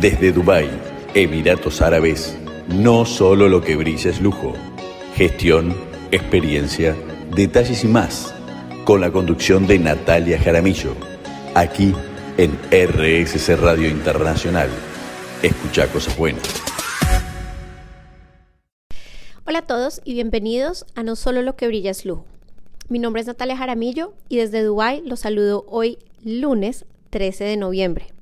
Desde Dubái, Emiratos Árabes, no solo lo que brilla es lujo. Gestión, experiencia, detalles y más. Con la conducción de Natalia Jaramillo. Aquí en RSC Radio Internacional. Escucha cosas buenas. Hola a todos y bienvenidos a No solo lo que brilla es lujo. Mi nombre es Natalia Jaramillo y desde Dubái los saludo hoy lunes 13 de noviembre.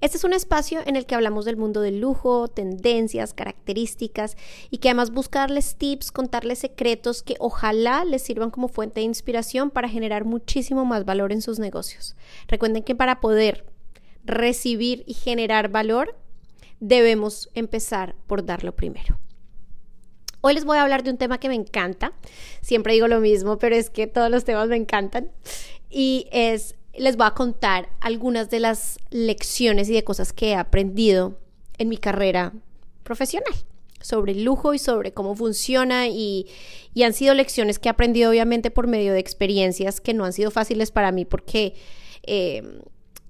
Este es un espacio en el que hablamos del mundo del lujo, tendencias, características y que además busca darles tips, contarles secretos que ojalá les sirvan como fuente de inspiración para generar muchísimo más valor en sus negocios. Recuerden que para poder recibir y generar valor debemos empezar por darlo primero. Hoy les voy a hablar de un tema que me encanta. Siempre digo lo mismo, pero es que todos los temas me encantan. Y es les voy a contar algunas de las lecciones y de cosas que he aprendido en mi carrera profesional sobre el lujo y sobre cómo funciona y, han sido lecciones que he aprendido obviamente por medio de experiencias que no han sido fáciles para mí porque eh,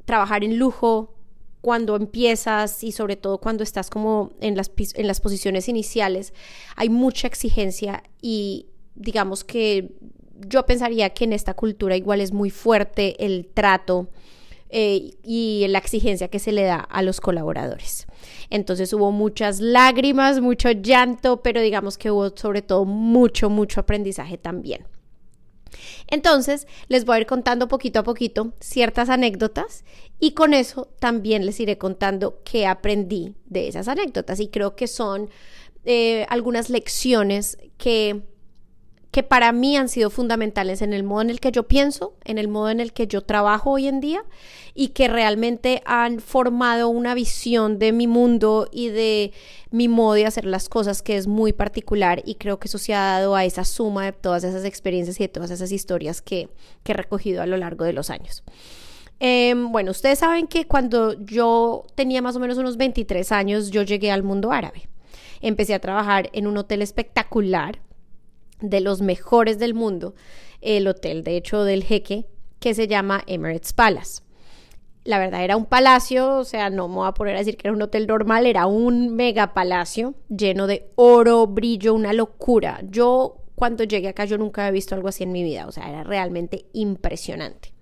trabajar en lujo cuando empiezas y sobre todo cuando estás como en las, en las posiciones iniciales hay mucha exigencia y digamos que yo pensaría que en esta cultura igual es muy fuerte el trato eh, y la exigencia que se le da a los colaboradores. Entonces hubo muchas lágrimas, mucho llanto, pero digamos que hubo sobre todo mucho, mucho aprendizaje también. Entonces, les voy a ir contando poquito a poquito ciertas anécdotas y con eso también les iré contando qué aprendí de esas anécdotas y creo que son eh, algunas lecciones que que para mí han sido fundamentales en el modo en el que yo pienso, en el modo en el que yo trabajo hoy en día y que realmente han formado una visión de mi mundo y de mi modo de hacer las cosas que es muy particular y creo que eso se ha dado a esa suma de todas esas experiencias y de todas esas historias que, he recogido a lo largo de los años. Em, bueno, ustedes saben que cuando yo tenía más o menos unos 23 años, yo llegué al mundo árabe. Empecé a trabajar en un hotel espectacular de los mejores del mundo, el hotel de hecho del jeque, que se llama Emirates Palace. La verdad era un palacio, o sea, no me voy a poner a decir que era un hotel normal, era un mega palacio lleno de oro, brillo, una locura. Yo cuando llegué acá yo nunca había visto algo así en mi vida, o sea, era realmente impresionante.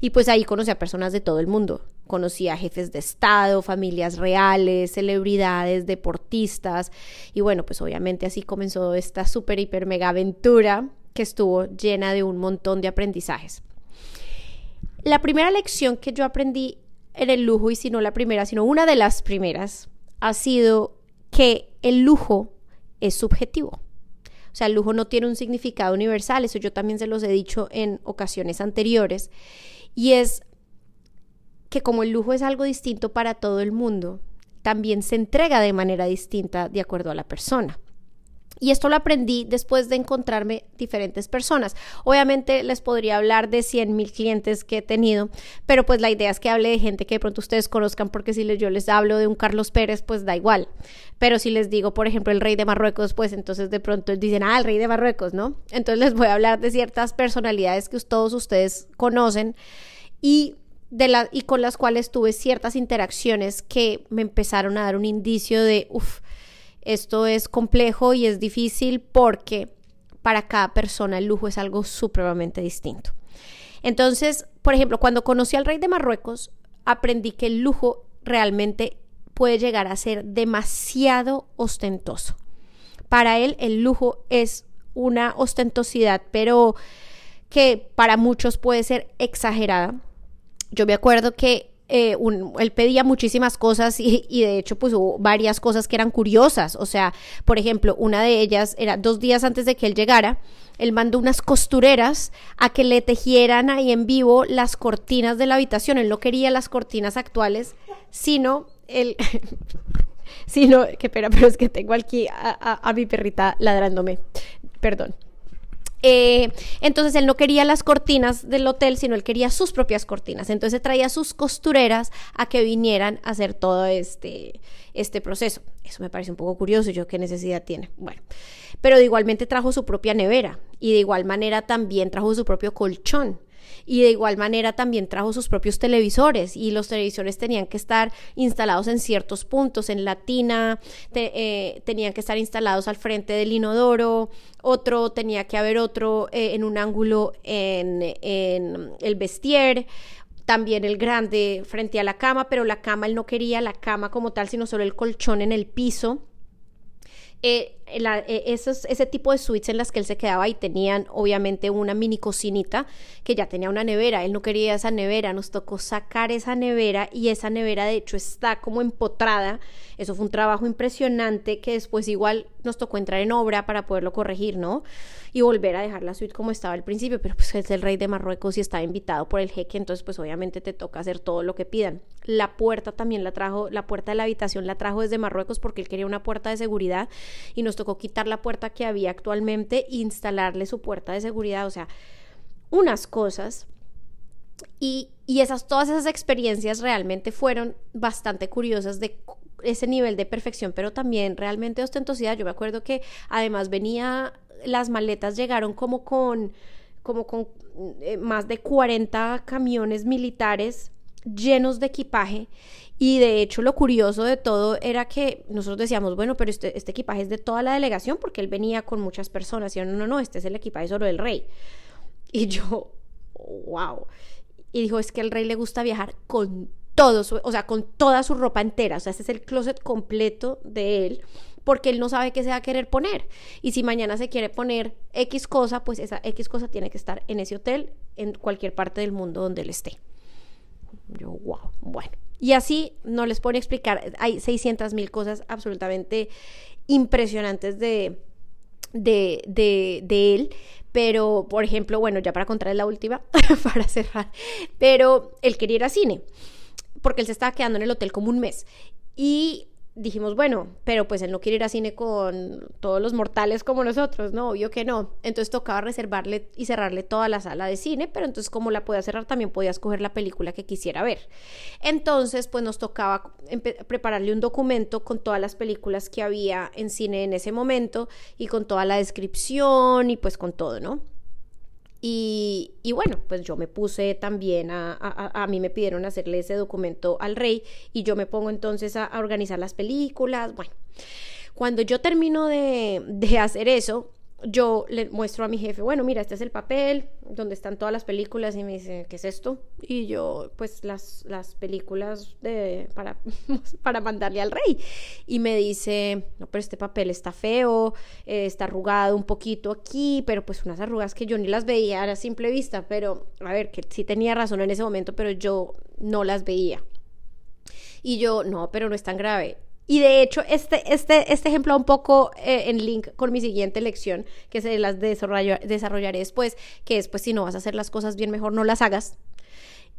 Y pues ahí conocí a personas de todo el mundo. Conocí a jefes de Estado, familias reales, celebridades, deportistas. Y bueno, pues obviamente así comenzó esta súper, hiper, mega aventura que estuvo llena de un montón de aprendizajes. La primera lección que yo aprendí en el lujo, y si no la primera, sino una de las primeras, ha sido que el lujo es subjetivo. O sea, el lujo no tiene un significado universal, eso yo también se los he dicho en ocasiones anteriores. Y es que como el lujo es algo distinto para todo el mundo, también se entrega de manera distinta de acuerdo a la persona. Y esto lo aprendí después de encontrarme diferentes personas. Obviamente les podría hablar de 100 mil clientes que he tenido, pero pues la idea es que hable de gente que de pronto ustedes conozcan, porque si yo les hablo de un Carlos Pérez, pues da igual. Pero si les digo, por ejemplo, el rey de Marruecos, pues entonces de pronto dicen, ah, el rey de Marruecos, ¿no? Entonces les voy a hablar de ciertas personalidades que todos ustedes conocen y y con las cuales tuve ciertas interacciones que me empezaron a dar un indicio de, uff, esto es complejo y es difícil porque para cada persona el lujo es algo supremamente distinto. Entonces, por ejemplo, cuando conocí al rey de Marruecos, aprendí que el lujo realmente puede llegar a ser demasiado ostentoso. Para él el lujo es una ostentosidad, pero que para muchos puede ser exagerada. Yo me acuerdo que eh, él pedía muchísimas cosas y, de hecho pues hubo varias cosas que eran curiosas. O sea, por ejemplo, una de ellas era dos días antes de que él llegara, él mandó unas costureras a que le tejieran ahí en vivo las cortinas de la habitación. Él no quería las cortinas actuales, sino él... sino, que pena, pero es que tengo aquí a mi perrita ladrándome. Perdón. Eh, entonces él no quería las cortinas del hotel, sino él quería sus propias cortinas. Entonces traía sus costureras a que vinieran a hacer todo este, este proceso. Eso me parece un poco curioso, yo qué necesidad tiene. Bueno, pero igualmente trajo su propia nevera y de igual manera también trajo su propio colchón. Y de igual manera también trajo sus propios televisores y los televisores tenían que estar instalados en ciertos puntos, en la tina, eh, tenían que estar instalados al frente del inodoro, otro tenía que haber otro eh, en un ángulo en, en el vestier, también el grande frente a la cama, pero la cama él no quería la cama como tal, sino solo el colchón en el piso. Eh, eh, esos, ese tipo de suites en las que él se quedaba y tenían obviamente una mini cocinita que ya tenía una nevera, él no quería esa nevera, nos tocó sacar esa nevera y esa nevera de hecho está como empotrada, eso fue un trabajo impresionante que después igual nos tocó entrar en obra para poderlo corregir, ¿no? Y volver a dejar la suite como estaba al principio, pero pues es el rey de Marruecos y estaba invitado por el jeque, entonces pues obviamente te toca hacer todo lo que pidan. La puerta también la trajo, la puerta de la habitación la trajo desde Marruecos porque él quería una puerta de seguridad y nos tocó quitar la puerta que había actualmente e instalarle su puerta de seguridad, o sea, unas cosas. Y, y esas, todas esas experiencias realmente fueron bastante curiosas de ese nivel de perfección, pero también realmente ostentosidad. Yo me acuerdo que además venía, las maletas llegaron como con, como con eh, más de 40 camiones militares llenos de equipaje y de hecho lo curioso de todo era que nosotros decíamos, bueno, pero este, este equipaje es de toda la delegación porque él venía con muchas personas y no, no, no, este es el equipaje solo del rey. Y yo, wow. Y dijo, es que al rey le gusta viajar con todo, su, o sea, con toda su ropa entera, o sea, este es el closet completo de él porque él no sabe qué se va a querer poner. Y si mañana se quiere poner X cosa, pues esa X cosa tiene que estar en ese hotel, en cualquier parte del mundo donde él esté. Yo, wow, bueno. Y así no les puedo explicar, hay 600 mil cosas absolutamente impresionantes de, de, de, de, él. Pero, por ejemplo, bueno, ya para contar la última, para cerrar, pero él quería ir a cine, porque él se estaba quedando en el hotel como un mes. Y dijimos, bueno, pero pues él no quiere ir a cine con todos los mortales como nosotros, ¿no? Obvio que no. Entonces tocaba reservarle y cerrarle toda la sala de cine, pero entonces como la podía cerrar también podía escoger la película que quisiera ver. Entonces pues nos tocaba prepararle un documento con todas las películas que había en cine en ese momento y con toda la descripción y pues con todo, ¿no? Y, bueno, pues yo me puse también a, a, mí me pidieron hacerle ese documento al rey y yo me pongo entonces a, organizar las películas. Bueno, cuando yo termino de, de hacer eso, yo le muestro a mi jefe, bueno, mira, este es el papel donde están todas las películas y me dice, ¿qué es esto? Y yo, pues las, las películas de, para, para mandarle al rey. Y me dice, no, pero este papel está feo, eh, está arrugado un poquito aquí, pero pues unas arrugas que yo ni las veía a simple vista, pero a ver, que sí tenía razón en ese momento, pero yo no las veía. Y yo, no, pero no es tan grave. Y de hecho, este, este, este ejemplo un poco eh, en link con mi siguiente lección, que se las desarrollaré después, que es, pues, si no vas a hacer las cosas bien, mejor no las hagas.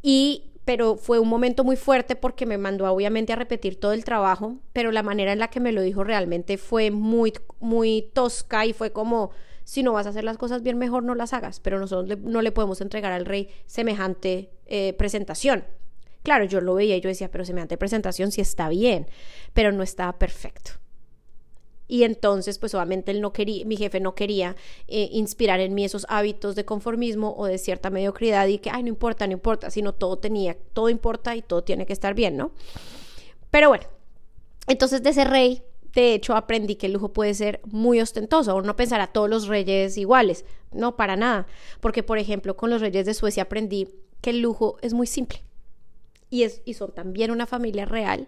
Y, pero fue un momento muy fuerte porque me mandó obviamente a repetir todo el trabajo, pero la manera en la que me lo dijo realmente fue muy, muy tosca y fue como, si no vas a hacer las cosas bien, mejor no las hagas, pero nosotros no le podemos entregar al rey semejante eh, presentación. Claro, yo lo veía y yo decía, pero semejante presentación sí está bien, pero no estaba perfecto. Y entonces, pues obviamente él no quería, mi jefe no quería eh, inspirar en mí esos hábitos de conformismo o de cierta mediocridad y que, ay, no importa, no importa, sino todo tenía, todo importa y todo tiene que estar bien, ¿no? Pero bueno, entonces de ese rey, de hecho, aprendí que el lujo puede ser muy ostentoso. No pensar a todos los reyes iguales, no, para nada. Porque, por ejemplo, con los reyes de Suecia aprendí que el lujo es muy simple y, es, y son también una familia real,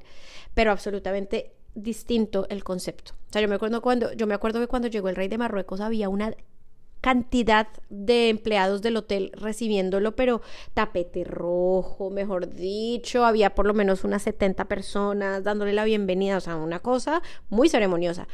pero absolutamente distinto el concepto. O sea, yo me acuerdo cuando, yo me acuerdo que cuando llegó el rey de Marruecos había una cantidad de empleados del hotel recibiéndolo, pero tapete rojo, mejor dicho, había por lo menos unas 70 personas dándole la bienvenida, o sea, una cosa muy ceremoniosa.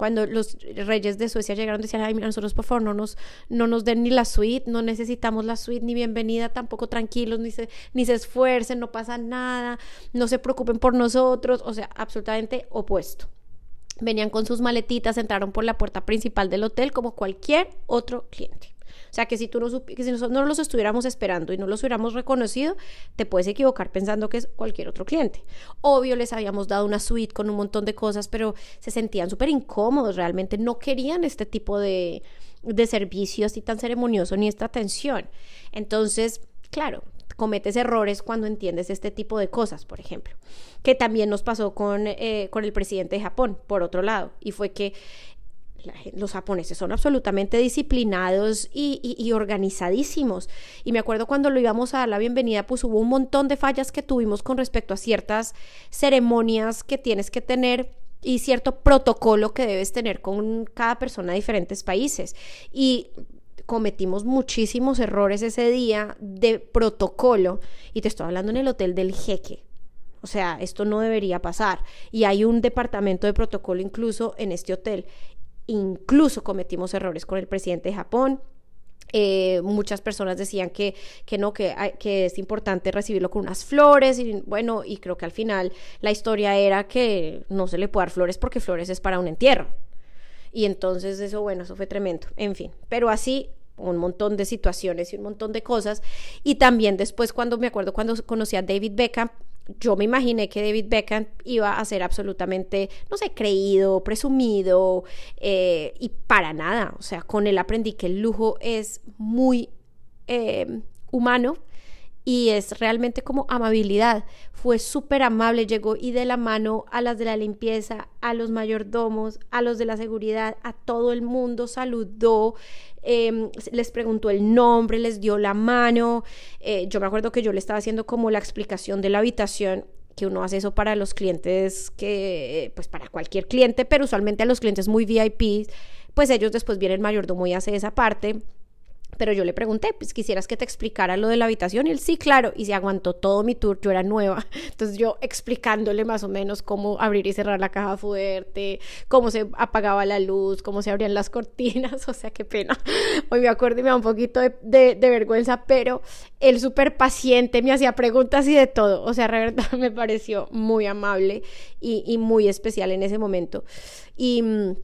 Cuando los reyes de Suecia llegaron, decían, ay, mira, nosotros por favor no nos, no nos den ni la suite, no necesitamos la suite ni bienvenida, tampoco tranquilos, ni se, ni se esfuercen, no pasa nada, no se preocupen por nosotros, o sea, absolutamente opuesto. Venían con sus maletitas, entraron por la puerta principal del hotel como cualquier otro cliente. O sea, que si, tú no que si nosotros no los estuviéramos esperando y no los hubiéramos reconocido, te puedes equivocar pensando que es cualquier otro cliente. Obvio, les habíamos dado una suite con un montón de cosas, pero se sentían súper incómodos, realmente no querían este tipo de, de servicio así tan ceremonioso ni esta atención. Entonces, claro, cometes errores cuando entiendes este tipo de cosas, por ejemplo, que también nos pasó con, eh, con el presidente de Japón, por otro lado, y fue que los japoneses son absolutamente disciplinados y, organizadísimos. Y me acuerdo cuando lo íbamos a dar la bienvenida, pues hubo un montón de fallas que tuvimos con respecto a ciertas ceremonias que tienes que tener y cierto protocolo que debes tener con cada persona de diferentes países. Y cometimos muchísimos errores ese día de protocolo y te estoy hablando en el hotel del jeque. O sea, esto no debería pasar. Y hay un departamento de protocolo incluso en este hotel. Incluso cometimos errores con el presidente de Japón. Eh, muchas personas decían que, que no, que, que, es importante recibirlo con unas flores y bueno, y creo que al final la historia era que no se le puede dar flores porque flores es para un entierro. Y entonces eso, bueno, eso fue tremendo. En fin, pero así un montón de situaciones y un montón de cosas. Y también después cuando me acuerdo cuando conocí a David Beckham, yo me imaginé que David Beckham iba a ser absolutamente, no sé, creído, presumido eh, y para nada. O sea, con él aprendí que el lujo es muy eh, humano y es realmente como amabilidad. Fue súper amable, llegó y de la mano a las de la limpieza, a los mayordomos, a los de la seguridad, a todo el mundo, saludó, em, les preguntó el nombre, les dio la mano. Eh, yo me acuerdo que yo le estaba haciendo como la explicación de la habitación que uno hace eso para los clientes que, pues para cualquier cliente, pero usualmente a los clientes muy VIP, pues ellos después vienen mayordomo y hace esa parte pero yo le pregunté, pues quisieras que te explicara lo de la habitación y él sí, claro, y se aguantó todo mi tour, yo era nueva, entonces yo explicándole más o menos cómo abrir y cerrar la caja fuerte, cómo se apagaba la luz, cómo se abrían las cortinas, o sea, qué pena, hoy me acuerdo y me da un poquito de, vergüenza, pero él súper paciente, me hacía preguntas y de todo, o sea, la me pareció muy amable y, y muy especial en ese momento. Y mm,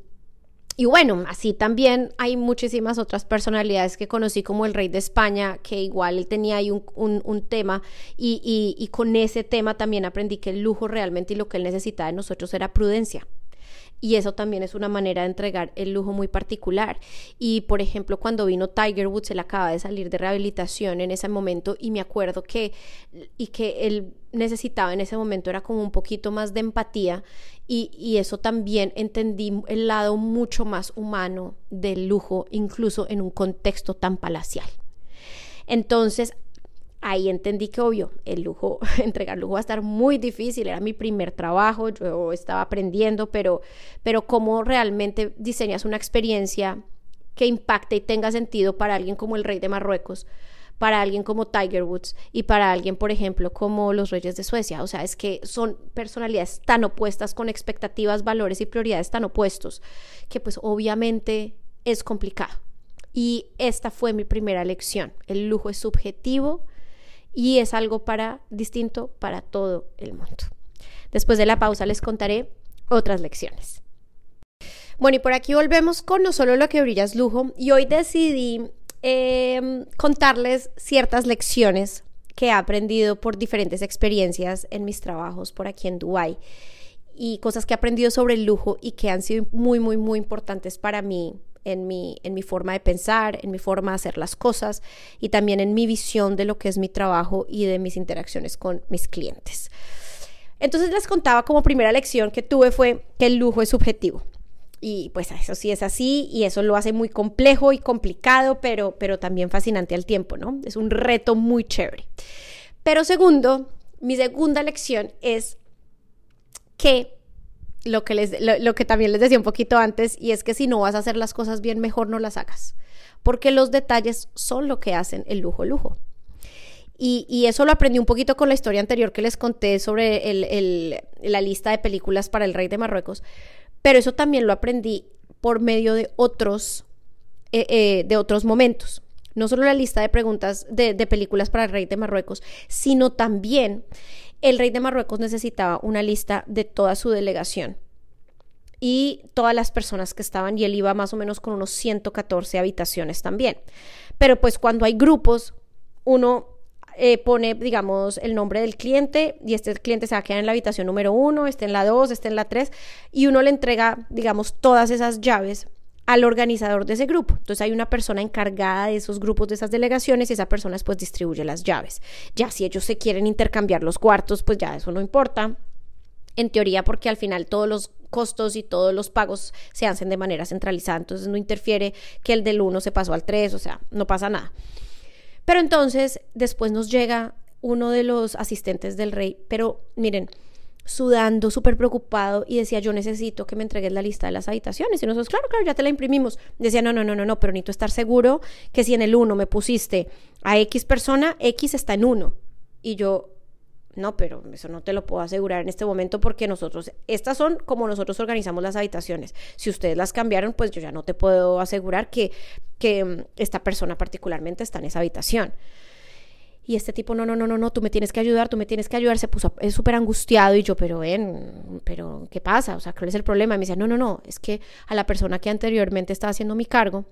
y bueno, así también hay muchísimas otras personalidades que conocí como el rey de España, que igual él tenía ahí un, un, tema y, y, con ese tema también aprendí que el lujo realmente y lo que él necesitaba de nosotros era prudencia. Y eso también es una manera de entregar el lujo muy particular. Y por ejemplo, cuando vino Tiger Woods, él acaba de salir de rehabilitación en ese momento y me acuerdo que, y que él necesitaba en ese momento era como un poquito más de empatía y, eso también entendí el lado mucho más humano del lujo, incluso en un contexto tan palacial. Entonces, ahí entendí que obvio, el lujo, entregar lujo va a estar muy difícil, era mi primer trabajo, yo estaba aprendiendo, pero, pero cómo realmente diseñas una experiencia que impacte y tenga sentido para alguien como el rey de Marruecos, para alguien como Tiger Woods y para alguien, por ejemplo, como los reyes de Suecia. O sea, es que son personalidades tan opuestas con expectativas, valores y prioridades tan opuestos que pues obviamente es complicado. Y esta fue mi primera lección. El lujo es subjetivo y es algo para distinto para todo el mundo. Después de la pausa les contaré otras lecciones. Bueno, y por aquí volvemos con no solo lo que brilla es lujo y hoy decidí Em, contarles ciertas lecciones que he aprendido por diferentes experiencias en mis trabajos por aquí en Dubai y cosas que he aprendido sobre el lujo y que han sido muy, muy, muy importantes para mí en mi, en mi forma de pensar, en mi forma de hacer las cosas y también en mi visión de lo que es mi trabajo y de mis interacciones con mis clientes. Entonces les contaba como primera lección que tuve fue que el lujo es subjetivo. Y pues eso sí es así y eso lo hace muy complejo y complicado, pero, pero también fascinante al tiempo, ¿no? Es un reto muy chévere. Pero segundo, mi segunda lección es que lo que, les, lo, que también les decía un poquito antes, y es que si no vas a hacer las cosas bien, mejor no las hagas, porque los detalles son lo que hacen el lujo lujo. Y, y, eso lo aprendí un poquito con la historia anterior que les conté sobre el, el, la lista de películas para el rey de Marruecos, pero eso también lo aprendí por medio de otros, eh, eh, de otros momentos. No solo la lista de preguntas de, películas para el rey de Marruecos, sino también el rey de Marruecos necesitaba una lista de toda su delegación y todas las personas que estaban y él iba más o menos con unos 114 habitaciones también. Pero pues cuando hay grupos, uno eh, pone, digamos, el nombre del cliente y este cliente se va a quedar en la habitación número uno, este en la dos, este en la tres, y uno le entrega, digamos, todas esas llaves al organizador de ese grupo. Entonces hay una persona encargada de esos grupos, de esas delegaciones, y esa persona después distribuye las llaves. Ya si ellos se quieren intercambiar los cuartos, pues ya eso no importa. En teoría, porque al final todos los costos y todos los pagos se hacen de manera centralizada, entonces no interfiere que el del 1 se pasó al 3, o sea, no pasa nada. Pero entonces después nos llega uno de los asistentes del rey, pero miren, sudando, súper preocupado y decía, yo necesito que me entregues la lista de las habitaciones. Y nosotros, claro, claro, ya te la imprimimos. Decía, no, no, no, no, no, pero necesito estar seguro que si en el 1 me pusiste a X persona, X está en 1. Y yo, no, pero eso no te lo puedo asegurar en este momento porque nosotros, estas son como nosotros organizamos las habitaciones. Si ustedes las cambiaron, pues yo ya no te puedo asegurar que, que mm, esta persona particularmente está en esa habitación. Y este tipo, no, no, no, no, no, tú me tienes que ayudar, tú me tienes que ayudar, se puso súper angustiado y yo, pero ven, pero ¿qué pasa? O sea, ¿cuál es el problema? Y me decía, no, no, no, es que a la persona que anteriormente estaba haciendo mi cargo,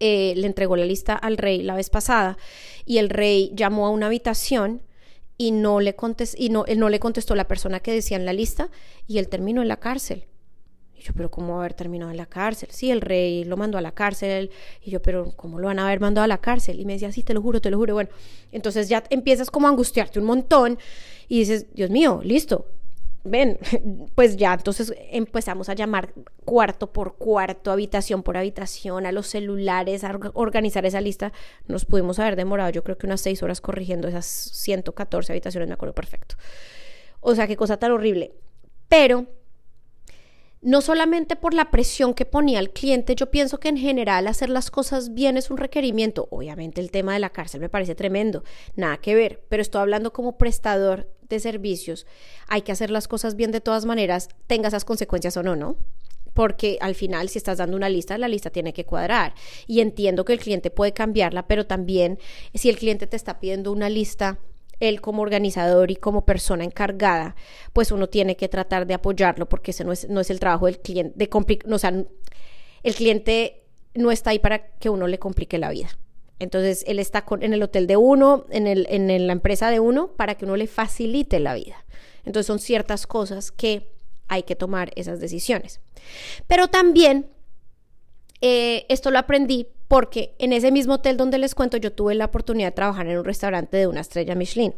eh, le entregó la lista al rey la vez pasada y el rey llamó a una habitación y no le contestó, y no, él no le contestó la persona que decía en la lista y él terminó en la cárcel. Y yo, pero ¿cómo va a haber terminado en la cárcel? Sí, el rey lo mandó a la cárcel. Y yo, pero ¿cómo lo van a haber mandado a la cárcel? Y me decía, sí, te lo juro, te lo juro. Bueno, entonces ya empiezas como a angustiarte un montón y dices, Dios mío, listo. Ven, pues ya entonces empezamos a llamar cuarto por cuarto, habitación por habitación, a los celulares, a organizar esa lista. Nos pudimos haber demorado, yo creo que unas seis horas corrigiendo esas 114 habitaciones, me acuerdo perfecto. O sea, qué cosa tan horrible. Pero no solamente por la presión que ponía el cliente, yo pienso que en general hacer las cosas bien es un requerimiento. Obviamente el tema de la cárcel me parece tremendo, nada que ver, pero estoy hablando como prestador de servicios. Hay que hacer las cosas bien de todas maneras, tenga esas consecuencias o no, ¿no? Porque al final, si estás dando una lista, la lista tiene que cuadrar. Y entiendo que el cliente puede cambiarla, pero también si el cliente te está pidiendo una lista él como organizador y como persona encargada, pues uno tiene que tratar de apoyarlo porque ese no es, no es el trabajo del cliente, de o sea, el cliente no está ahí para que uno le complique la vida. Entonces, él está en el hotel de uno, en, el, la empresa de uno, para que uno le facilite la vida. Entonces, son ciertas cosas que hay que tomar esas decisiones. Pero también, eh, esto lo aprendí porque en ese mismo hotel donde les cuento yo tuve la oportunidad de trabajar en un restaurante de una estrella Michelin.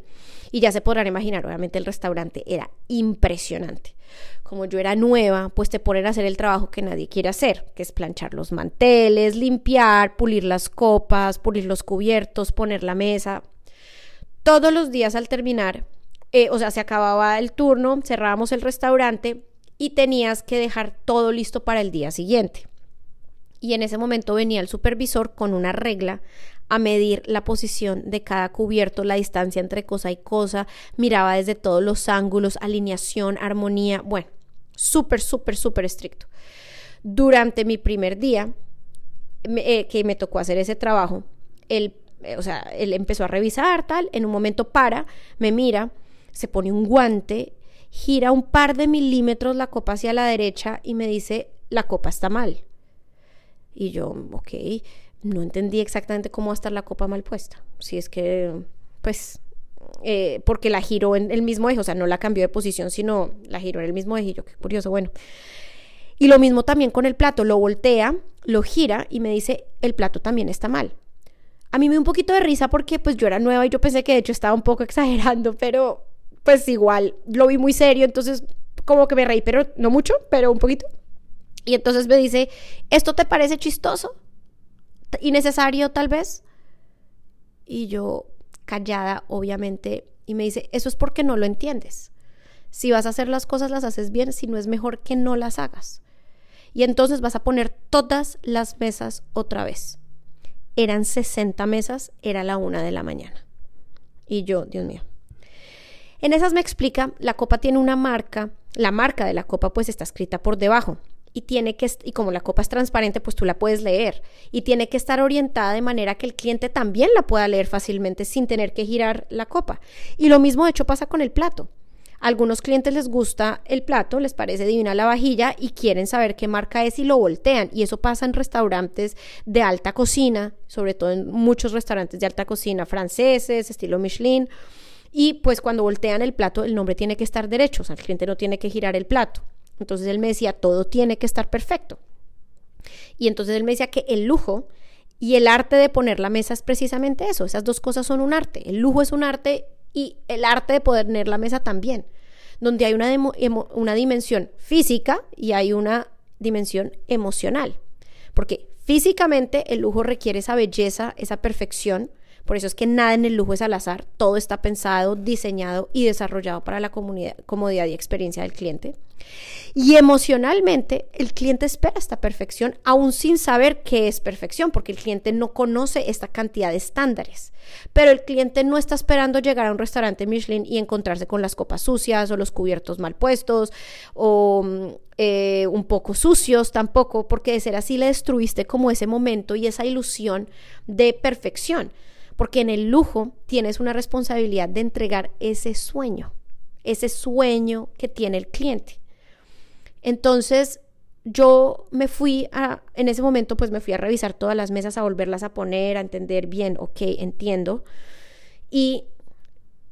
Y ya se podrán imaginar, obviamente el restaurante era impresionante. Como yo era nueva, pues te ponen a hacer el trabajo que nadie quiere hacer, que es planchar los manteles, limpiar, pulir las copas, pulir los cubiertos, poner la mesa. Todos los días al terminar, eh, o sea, se acababa el turno, cerrábamos el restaurante y tenías que dejar todo listo para el día siguiente y en ese momento venía el supervisor con una regla a medir la posición de cada cubierto, la distancia entre cosa y cosa, miraba desde todos los ángulos, alineación, armonía, bueno, súper, súper, súper estricto. Durante mi primer día eh, que me tocó hacer ese trabajo, él, eh, o sea, él empezó a revisar tal, en un momento para, me mira, se pone un guante, gira un par de milímetros la copa hacia la derecha y me dice, la copa está mal. Y yo, ok, no entendí exactamente cómo va a estar la copa mal puesta. Si es que, pues, eh, porque la giró en el mismo eje, o sea, no la cambió de posición, sino la giró en el mismo eje. Y yo, qué curioso, bueno. Y lo mismo también con el plato, lo voltea, lo gira y me dice, el plato también está mal. A mí me dio un poquito de risa porque pues yo era nueva y yo pensé que de hecho estaba un poco exagerando, pero pues igual lo vi muy serio, entonces como que me reí, pero no mucho, pero un poquito. Y entonces me dice, ¿esto te parece chistoso? ¿Innecesario tal vez? Y yo, callada, obviamente, y me dice, eso es porque no lo entiendes. Si vas a hacer las cosas, las haces bien, si no es mejor que no las hagas. Y entonces vas a poner todas las mesas otra vez. Eran 60 mesas, era la una de la mañana. Y yo, Dios mío. En esas me explica, la copa tiene una marca, la marca de la copa pues está escrita por debajo y tiene que y como la copa es transparente, pues tú la puedes leer y tiene que estar orientada de manera que el cliente también la pueda leer fácilmente sin tener que girar la copa. Y lo mismo de hecho pasa con el plato. A algunos clientes les gusta el plato, les parece divina la vajilla y quieren saber qué marca es y lo voltean. Y eso pasa en restaurantes de alta cocina, sobre todo en muchos restaurantes de alta cocina franceses, estilo Michelin. Y pues cuando voltean el plato, el nombre tiene que estar derecho, o sea, el cliente no tiene que girar el plato. Entonces él me decía, todo tiene que estar perfecto. Y entonces él me decía que el lujo y el arte de poner la mesa es precisamente eso. Esas dos cosas son un arte. El lujo es un arte y el arte de poner la mesa también, donde hay una, una dimensión física y hay una dimensión emocional. Porque físicamente el lujo requiere esa belleza, esa perfección, por eso es que nada en el lujo es al azar, todo está pensado, diseñado y desarrollado para la comodidad y experiencia del cliente. Y emocionalmente, el cliente espera esta perfección aún sin saber qué es perfección, porque el cliente no conoce esta cantidad de estándares. Pero el cliente no está esperando llegar a un restaurante Michelin y encontrarse con las copas sucias o los cubiertos mal puestos o mm, eh, un poco sucios tampoco, porque de ser así le destruiste como ese momento y esa ilusión de perfección porque en el lujo tienes una responsabilidad de entregar ese sueño, ese sueño que tiene el cliente. Entonces, yo me fui a, en ese momento, pues me fui a revisar todas las mesas, a volverlas a poner, a entender bien, ok, entiendo. Y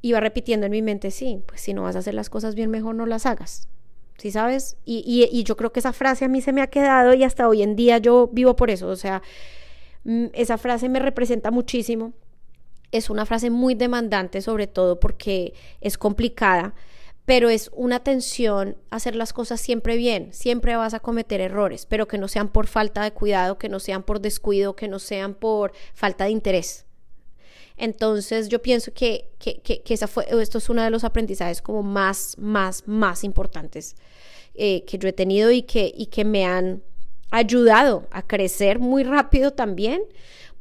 iba repitiendo en mi mente, sí, pues si no vas a hacer las cosas bien, mejor no las hagas. ¿Sí sabes? Y, y yo creo que esa frase a mí se me ha quedado y hasta hoy en día yo vivo por eso. O sea, mm, esa frase me representa muchísimo es una frase muy demandante, sobre todo porque es complicada, pero es una tensión hacer las cosas siempre bien. Siempre vas a cometer errores, pero que no sean por falta de cuidado, que no sean por descuido, que no sean por falta de interés. Entonces yo pienso que, que, que, esa fue, esto es uno de los aprendizajes como más, más, más importantes eh, que yo he tenido y que, y que me han ayudado a crecer muy rápido también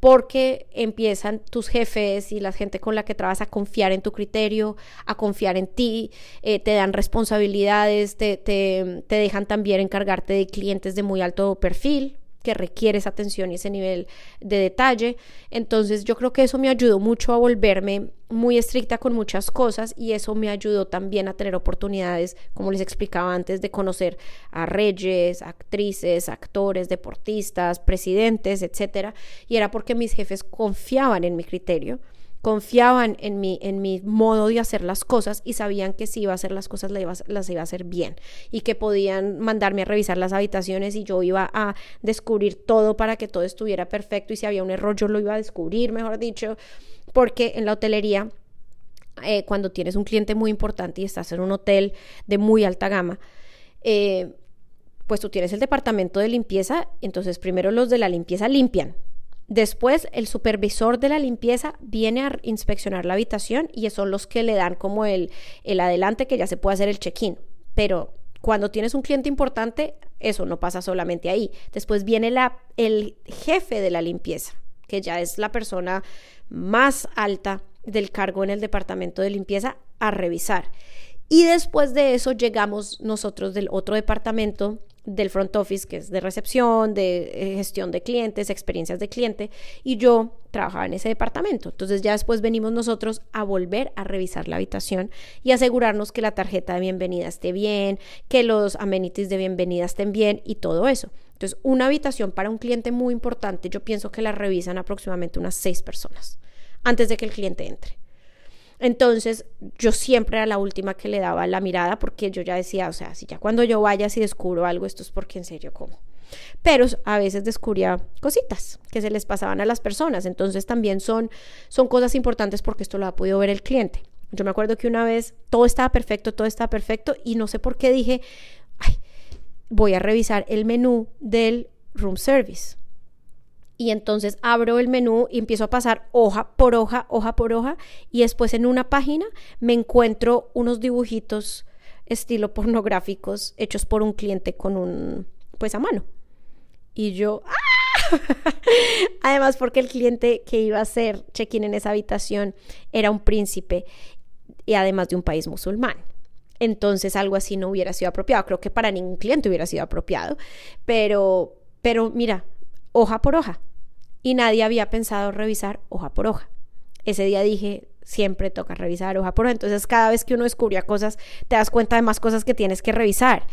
porque empiezan tus jefes y la gente con la que trabajas a confiar en tu criterio, a confiar en ti, eh, te dan responsabilidades, te, te, te dejan también encargarte de clientes de muy alto perfil, que requiere esa atención y ese nivel de detalle. Entonces yo creo que eso me ayudó mucho a volverme muy estricta con muchas cosas y eso me ayudó también a tener oportunidades, como les explicaba antes, de conocer a reyes, actrices, actores, deportistas, presidentes, etcétera. Y era porque mis jefes confiaban en mi criterio confiaban en mi, en mi modo de hacer las cosas y sabían que si iba a hacer las cosas las iba, a hacer bien y que podían mandarme a revisar las habitaciones y yo iba a descubrir todo para que todo estuviera perfecto y si había un error yo lo iba a descubrir, mejor dicho, porque en la hotelería, eh, cuando tienes un cliente muy importante y estás en un hotel de muy alta gama, eh, pues tú tienes el departamento de limpieza, entonces primero los de la limpieza limpian, Después, el supervisor de la limpieza viene a inspeccionar la habitación y son los que le dan como el, el adelante que ya se puede hacer el check-in. Pero cuando tienes un cliente importante, eso no pasa solamente ahí. Después viene el jefe de la limpieza, que ya es la persona más alta del cargo en el departamento de limpieza, a revisar. Y después de eso llegamos nosotros del otro departamento del front office, que es de recepción, de eh, gestión de clientes, experiencias de cliente, y yo trabajaba en ese departamento. Entonces ya después venimos nosotros a volver a revisar la habitación y asegurarnos que la tarjeta de bienvenida esté bien, que los amenities de bienvenida estén bien y todo eso. Entonces, una habitación para un cliente muy importante, yo pienso que la revisan aproximadamente unas seis personas antes de que el cliente entre. Entonces yo siempre era la última que le daba la mirada porque yo ya decía, o sea, si ya cuando yo vaya, si descubro algo, esto es porque en serio como. Pero a veces descubría cositas que se les pasaban a las personas. Entonces también son, son cosas importantes porque esto lo ha podido ver el cliente. Yo me acuerdo que una vez todo estaba perfecto, todo estaba perfecto y no sé por qué dije, voy a revisar el menú del room service y entonces abro el menú y empiezo a pasar hoja por hoja, hoja por hoja y después en una página me encuentro unos dibujitos estilo pornográficos hechos por un cliente con un pues a mano. Y yo ¡ah! Además porque el cliente que iba a hacer check-in en esa habitación era un príncipe y además de un país musulmán. Entonces algo así no hubiera sido apropiado. Creo que para ningún cliente hubiera sido apropiado. Pero, pero mira, hoja por hoja y nadie había pensado revisar hoja por hoja. Ese día dije, siempre toca revisar hoja por hoja. Entonces, cada vez que uno descubría cosas, te das cuenta de más cosas que tienes que revisar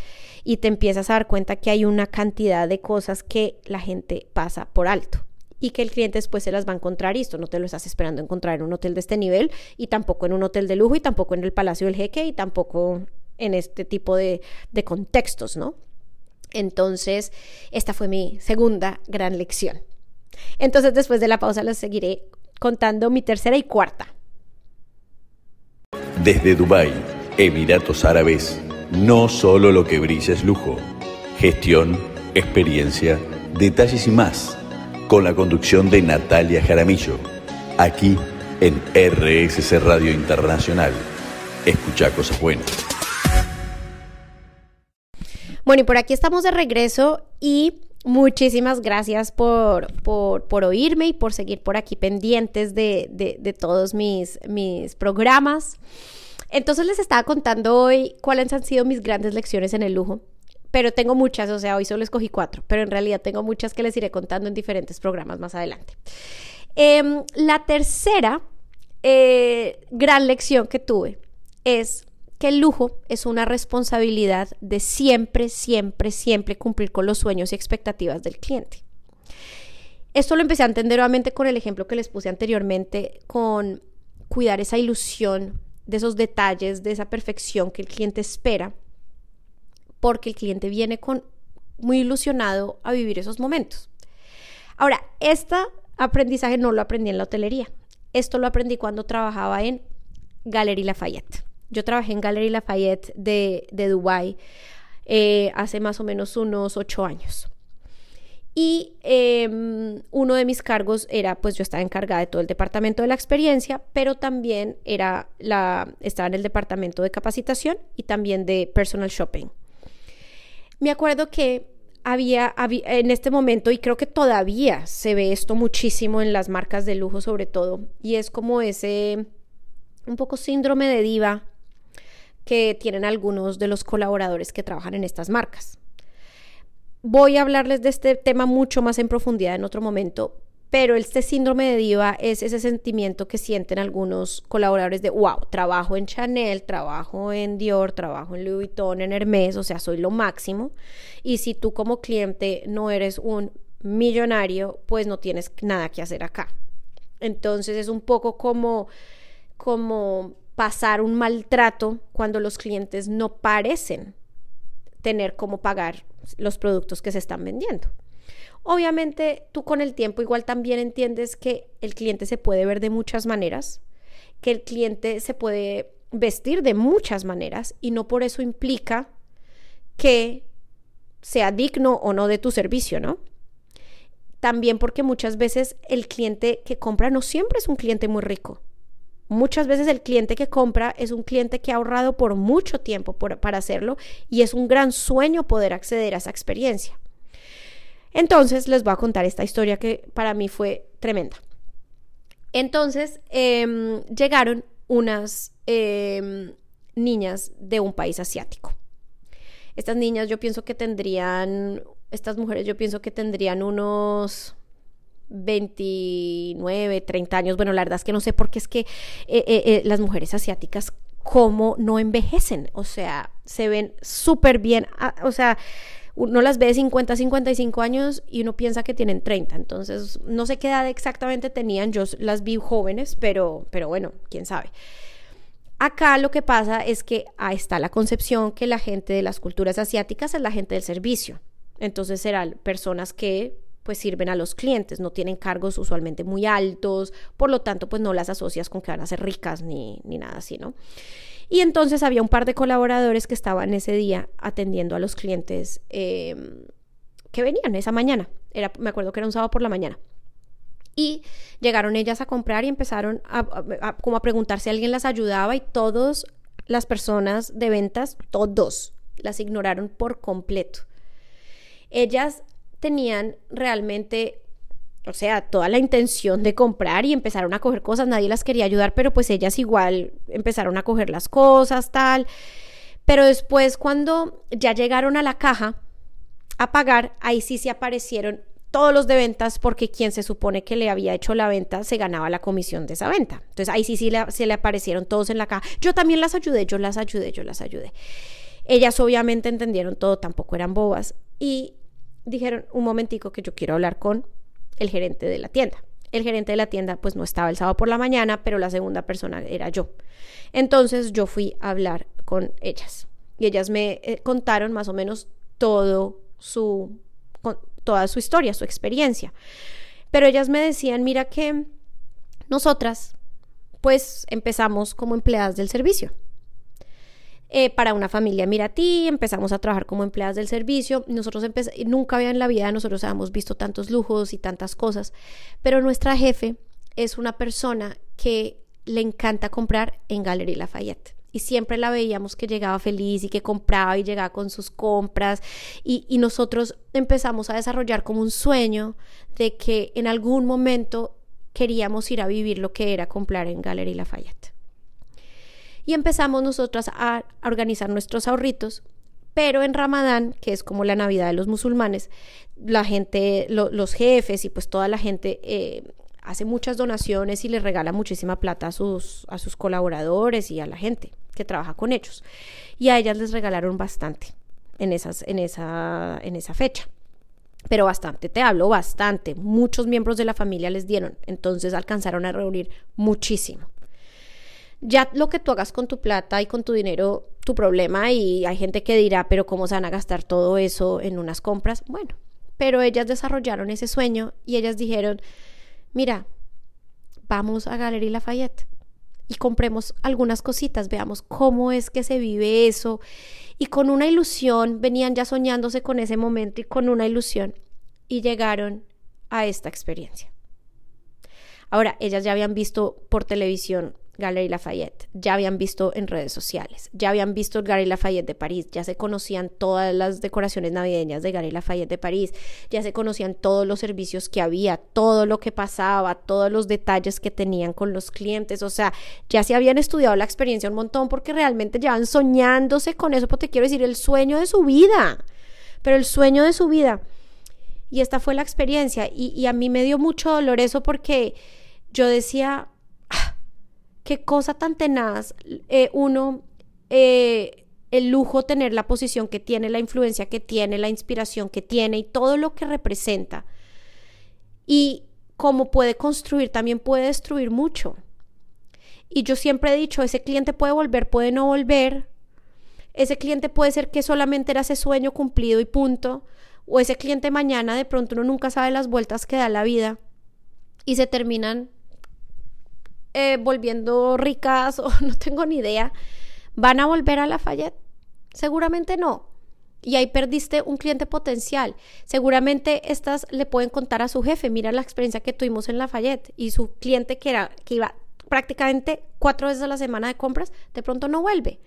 y te empiezas a dar cuenta que hay una cantidad de cosas que la gente pasa por alto y que el cliente después se las va a encontrar y esto no te lo estás esperando encontrar en un hotel de este nivel y tampoco en un hotel de lujo y tampoco en el Palacio del Jeque y tampoco en este tipo de, de contextos, ¿no? Entonces, esta fue mi segunda gran lección. Entonces, después de la pausa, les seguiré contando mi tercera y cuarta. Desde Dubái, Emiratos Árabes, no solo lo que brilla es lujo. Gestión, experiencia, detalles y más. Con la conducción de Natalia Jaramillo. Aquí en RSC Radio Internacional. Escucha cosas buenas. Bueno, y por aquí estamos de regreso y muchísimas gracias por, por, oírme y por seguir por aquí pendientes de, de, todos mis, mis programas. Entonces les estaba contando hoy cuáles han sido mis grandes lecciones en el lujo pero tengo muchas, o sea, hoy solo escogí cuatro, pero en realidad tengo muchas que les iré contando en diferentes programas más adelante. Em, la tercera eh, gran lección que tuve es que el lujo es una responsabilidad de siempre, siempre, siempre cumplir con los sueños y expectativas del cliente. Esto lo empecé a entender nuevamente con el ejemplo que les puse anteriormente, con cuidar esa ilusión de esos detalles, de esa perfección que el cliente espera, porque el cliente viene con muy ilusionado a vivir esos momentos. Ahora, este aprendizaje no lo aprendí en la hotelería. Esto lo aprendí cuando trabajaba en Galerie Lafayette. Yo trabajé en Galerie Lafayette de, de Dubái eh, hace más o menos unos ocho años. Y em, uno de mis cargos era, pues yo estaba encargada de todo el departamento de la experiencia, pero también era la, estaba en el departamento de capacitación y también de personal shopping. Me acuerdo que había, había, en este momento, y creo que todavía se ve esto muchísimo en las marcas de lujo sobre todo, y es como ese un poco síndrome de diva que tienen algunos de los colaboradores que trabajan en estas marcas. Voy a hablarles de este tema mucho más en profundidad en otro momento, pero este síndrome de diva es ese sentimiento que sienten algunos colaboradores de, wow, trabajo en Chanel, trabajo en Dior, trabajo en Louis Vuitton, en Hermes, o sea, soy lo máximo. Y si tú como cliente no eres un millonario, pues no tienes nada que hacer acá. Entonces es un poco como, como pasar un maltrato cuando los clientes no parecen tener cómo pagar los productos que se están vendiendo. Obviamente tú con el tiempo igual también entiendes que el cliente se puede ver de muchas maneras, que el cliente se puede vestir de muchas maneras y no por eso implica que sea digno o no de tu servicio, ¿no? También porque muchas veces el cliente que compra no siempre es un cliente muy rico. Muchas veces el cliente que compra es un cliente que ha ahorrado por mucho tiempo para hacerlo y es un gran sueño poder acceder a esa experiencia. Entonces les voy a contar esta historia que para mí fue tremenda. Entonces em, llegaron unas em, niñas de un país asiático. Estas niñas yo pienso que tendrían, estas mujeres yo pienso que tendrían unos 29, 30 años. Bueno, la verdad es que no sé por qué es que eh, eh, eh, las mujeres asiáticas como no envejecen, o sea, se ven súper bien, ah, o sea, uno las ve de 50, 55 años y uno piensa que tienen 30, entonces no sé qué edad exactamente tenían, yo las vi jóvenes, pero, pero bueno, quién sabe. Acá lo que pasa es que ahí está la concepción que la gente de las culturas asiáticas es la gente del servicio. Entonces serán personas que pues sirven a los clientes, no tienen cargos usualmente muy altos, por lo tanto pues no las asocias con que van a ser ricas ni, ni nada así, ¿no? Y entonces había un par de colaboradores que estaban ese día atendiendo a los clientes em, que venían esa mañana, era, me acuerdo que era un sábado por la mañana. Y llegaron ellas a comprar y empezaron a, como a preguntar si alguien las ayudaba y todas las personas de ventas, todos, las ignoraron por completo. Ellas tenían realmente, o sea, toda la intención de comprar y empezaron a coger cosas, nadie las quería ayudar, pero pues ellas igual empezaron a coger las cosas, tal. Pero después cuando ya llegaron a la caja a pagar, ahí sí se aparecieron todos los de ventas porque quien se supone que le había hecho la venta se ganaba la comisión de esa venta. Entonces ahí sí, sí se le aparecieron todos en la caja. Yo también las ayudé, yo las ayudé, yo las ayudé. Ellas obviamente entendieron todo, tampoco eran bobas. Y dijeron, un momentico que yo quiero hablar con el gerente de la tienda. El gerente de la tienda pues no estaba el sábado por la mañana, pero la segunda persona era yo. Entonces yo fui a hablar con ellas y ellas me eh, contaron más o menos todo su, toda su historia, su experiencia. Pero ellas me decían, mira que nosotras, pues empezamos como empleadas del servicio. Eh, para una familia mira a ti, empezamos a trabajar como empleadas del servicio. Nosotros nunca había en la vida nosotros habíamos visto tantos lujos y tantas cosas, pero nuestra jefe es una persona que le encanta comprar en Galería Lafayette. Y siempre la veíamos que llegaba feliz y que compraba y llegaba con sus compras. Y, y nosotros empezamos a desarrollar como un sueño de que en algún momento queríamos ir a vivir lo que era comprar en Galería Lafayette y empezamos nosotras a, organizar nuestros ahorritos. Pero en Ramadán, que es como la Navidad de los musulmanes, la gente, los jefes y pues toda la gente eh, hace muchas donaciones y le regala muchísima plata a sus, a sus colaboradores y a la gente que trabaja con ellos. Y a ellas les regalaron bastante en, esas, en, esa, en esa fecha. Pero bastante, te hablo bastante. Muchos miembros de la familia les dieron. Entonces alcanzaron a reunir muchísimo ya lo que tú hagas con tu plata y con tu dinero, tu problema, y hay gente que dirá, pero ¿cómo se van a gastar todo eso en unas compras? Bueno, pero ellas desarrollaron ese sueño y ellas dijeron, mira, vamos a Galería Lafayette y compremos algunas cositas, veamos cómo es que se vive eso. Y con una ilusión, venían ya soñándose con ese momento y con una ilusión, y llegaron a esta experiencia. Ahora, ellas ya habían visto por televisión Galerie Lafayette, ya habían visto en redes sociales, ya habían visto el Lafayette de París, ya se conocían todas las decoraciones navideñas de Galerie Lafayette de París, ya se conocían todos los servicios que había, todo lo que pasaba, todos los detalles que tenían con los clientes, o sea, ya se habían estudiado la experiencia un montón porque realmente llevan soñándose con eso, porque quiero decir, el sueño de su vida, pero el sueño de su vida. Y esta fue la experiencia. Y a mí me dio mucho dolor eso porque yo decía, qué cosa tan tenaz eh, uno, eh, el lujo tener la posición que tiene, la influencia que tiene, la inspiración que tiene y todo lo que representa. Y como puede construir, también puede destruir mucho. Y yo siempre he dicho, ese cliente puede volver, puede no volver. Ese cliente puede ser que solamente era ese sueño cumplido y punto. O ese cliente mañana de pronto uno nunca sabe las vueltas que da la vida y se terminan eh, volviendo ricas o no tengo ni idea, ¿van a volver a Lafayette? Seguramente no. Y ahí perdiste un cliente potencial. Seguramente estas le pueden contar a su jefe, mira la experiencia que tuvimos en Lafayette y su cliente que, era, que iba prácticamente cuatro veces a la semana de compras, de pronto no vuelve.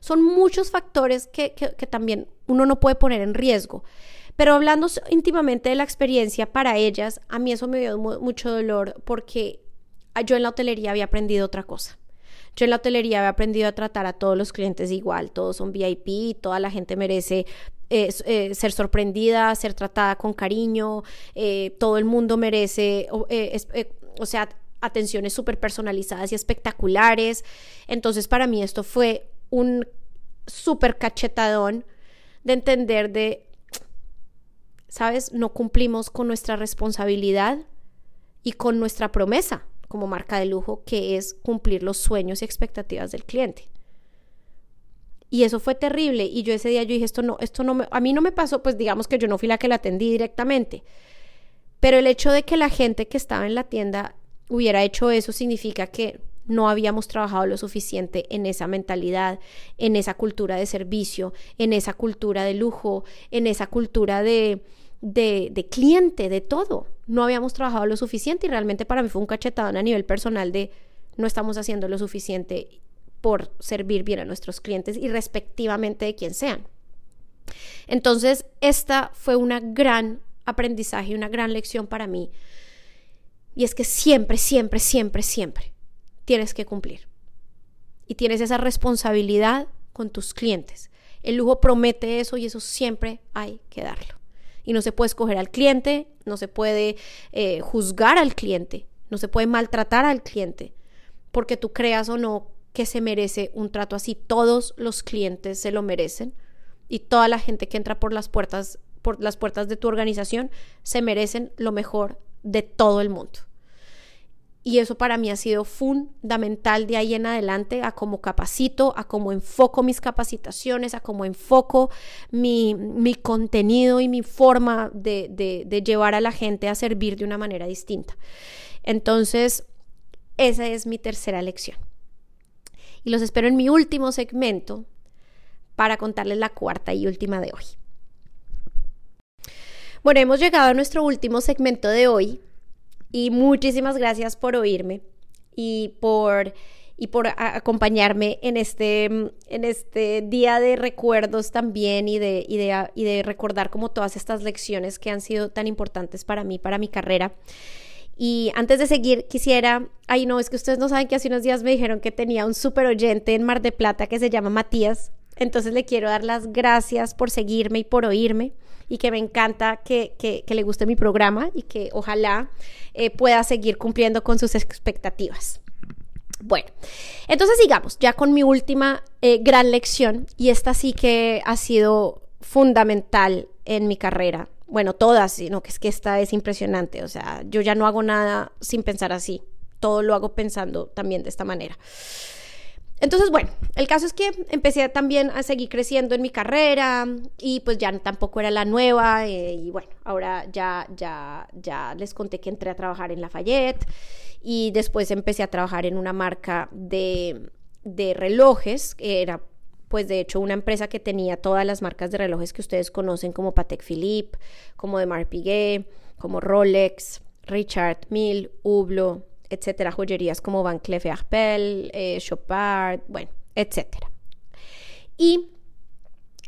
Son muchos factores que, también uno no puede poner en riesgo. Pero hablando íntimamente de la experiencia para ellas, a mí eso me dio mucho dolor porque yo en la hotelería había aprendido otra cosa. Yo en la hotelería había aprendido a tratar a todos los clientes igual, todos son VIP, toda la gente merece eh, eh, ser sorprendida, ser tratada con cariño, eh, todo el mundo merece, o sea, atenciones súper personalizadas y espectaculares. Entonces para mí esto fue un súper cachetadón de entender de, ¿sabes? No cumplimos con nuestra responsabilidad y con nuestra promesa como marca de lujo, que es cumplir los sueños y expectativas del cliente. Y eso fue terrible. Y yo ese día yo dije, esto no, esto no me, a mí no me pasó, pues digamos que yo no fui la que la atendí directamente. Pero el hecho de que la gente que estaba en la tienda hubiera hecho eso significa que no habíamos trabajado lo suficiente en esa mentalidad, en esa cultura de servicio, en esa cultura de lujo, en esa cultura de, de, cliente, de todo. No habíamos trabajado lo suficiente y realmente para mí fue un cachetadón a nivel personal de no estamos haciendo lo suficiente por servir bien a nuestros clientes y respectivamente de quien sean. Entonces, esta fue una gran aprendizaje, una gran lección para mí. Y es que siempre, siempre, siempre, siempre tienes que cumplir. Y tienes esa responsabilidad con tus clientes. El lujo promete eso y eso siempre hay que darlo y no se puede escoger al cliente, no se puede eh, juzgar al cliente, no se puede maltratar al cliente, porque tú creas o no que se merece un trato así. Todos los clientes se lo merecen y toda la gente que entra por las puertas por las puertas de tu organización se merecen lo mejor de todo el mundo. Y eso para mí ha sido fundamental de ahí en adelante a cómo capacito, a cómo enfoco mis capacitaciones, a cómo enfoco mi, contenido y mi forma de, de llevar a la gente a servir de una manera distinta. Entonces, esa es mi tercera lección. Y los espero en mi último segmento para contarles la cuarta y última de hoy. Bueno, hemos llegado a nuestro último segmento de hoy y muchísimas gracias por oírme y por, y por acompañarme en este, en este día de recuerdos también y de, y de, recordar como todas estas lecciones que han sido tan importantes para mí, para mi carrera. Y antes de seguir, quisiera, ay no, es que ustedes no saben que hace unos días me dijeron que tenía un súper oyente en Mar de Plata que se llama Matías. Entonces le quiero dar las gracias por seguirme y por oírme y que me encanta que, que, le guste mi programa y que ojalá eh, pueda seguir cumpliendo con sus expectativas. Bueno, entonces sigamos ya con mi última eh, gran lección y esta sí que ha sido fundamental en mi carrera. Bueno, todas, sino que es que esta es impresionante. O sea, yo ya no hago nada sin pensar así. Todo lo hago pensando también de esta manera. Entonces, bueno, el caso es que empecé también a seguir creciendo en mi carrera y pues ya tampoco era la nueva eh, y bueno, ahora ya, ya, ya les conté que entré a trabajar en Lafayette y después empecé a trabajar en una marca de, de relojes, que era pues de hecho una empresa que tenía todas las marcas de relojes que ustedes conocen como Patek Philippe, como de Mar Piguet, como Rolex, Richard Mille, Hublot, etcétera, joyerías como Van Cleef Arpels, eh, Chopard, bueno, etcétera. Y,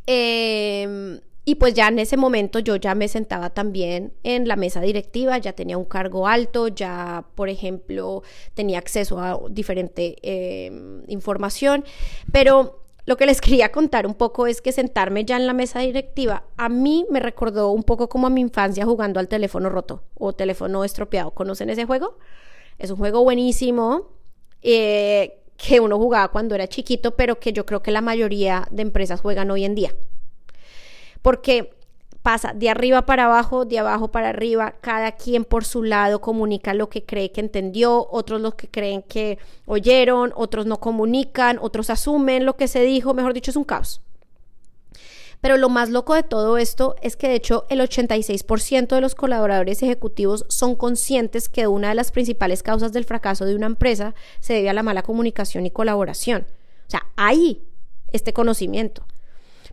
em, y pues ya en ese momento yo ya me sentaba también en la mesa directiva, ya tenía un cargo alto, ya, por ejemplo, tenía acceso a diferente em, información, pero lo que les quería contar un poco es que sentarme ya en la mesa directiva a mí me recordó un poco como a mi infancia jugando al teléfono roto o teléfono estropeado. ¿Conocen ese juego? Es un juego buenísimo eh, que uno jugaba cuando era chiquito, pero que yo creo que la mayoría de empresas juegan hoy en día. Porque pasa de arriba para abajo, de abajo para arriba, cada quien por su lado comunica lo que cree que entendió, otros lo que creen que oyeron, otros no comunican, otros asumen lo que se dijo, mejor dicho, es un caos. Pero lo más loco de todo esto es que de hecho el 86% de los colaboradores ejecutivos son conscientes que una de las principales causas del fracaso de una empresa se debe a la mala comunicación y colaboración. O sea, hay este conocimiento.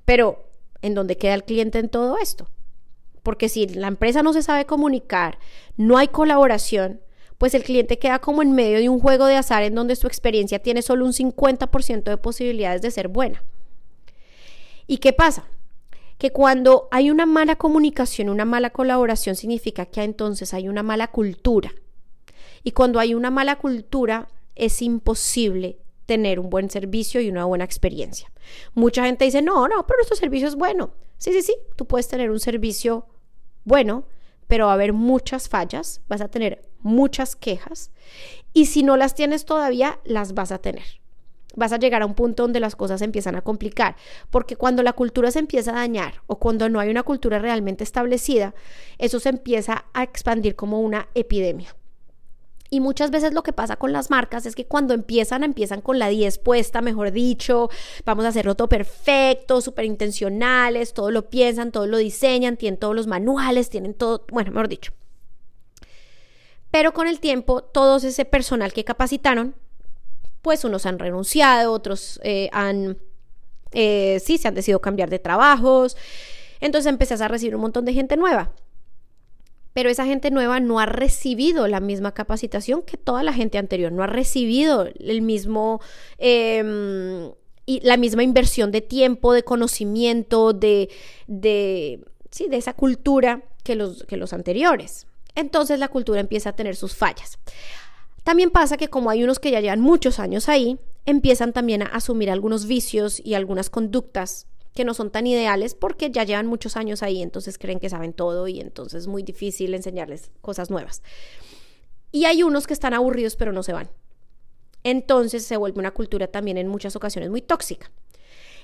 Pero, ¿en dónde queda el cliente en todo esto? Porque si la empresa no se sabe comunicar, no hay colaboración, pues el cliente queda como en medio de un juego de azar en donde su experiencia tiene solo un 50% de posibilidades de ser buena. ¿Y qué pasa? Que cuando hay una mala comunicación, una mala colaboración, significa que entonces hay una mala cultura. Y cuando hay una mala cultura, es imposible tener un buen servicio y una buena experiencia. Mucha gente dice, no, no, pero nuestro servicio es bueno. Sí, sí, sí, tú puedes tener un servicio bueno, pero va a haber muchas fallas, vas a tener muchas quejas y si no las tienes todavía, las vas a tener vas a llegar a un punto donde las cosas se empiezan a complicar, porque cuando la cultura se empieza a dañar o cuando no hay una cultura realmente establecida, eso se empieza a expandir como una epidemia. Y muchas veces lo que pasa con las marcas es que cuando empiezan, empiezan con la 10 puesta, mejor dicho, vamos a hacerlo todo perfecto, súper intencionales, todo lo piensan, todo lo diseñan, tienen todos los manuales, tienen todo, bueno, mejor dicho. Pero con el tiempo, todo ese personal que capacitaron pues unos han renunciado, otros eh, han, eh, sí, se han decidido cambiar de trabajos. Entonces empezás a recibir un montón de gente nueva. Pero esa gente nueva no ha recibido la misma capacitación que toda la gente anterior, no ha recibido el mismo... Em, y la misma inversión de tiempo, de conocimiento, de, de, sí, de esa cultura que los, que los anteriores. Entonces la cultura empieza a tener sus fallas. También pasa que como hay unos que ya llevan muchos años ahí, empiezan también a asumir algunos vicios y algunas conductas que no son tan ideales porque ya llevan muchos años ahí, entonces creen que saben todo y entonces es muy difícil enseñarles cosas nuevas. Y hay unos que están aburridos pero no se van. Entonces se vuelve una cultura también en muchas ocasiones muy tóxica.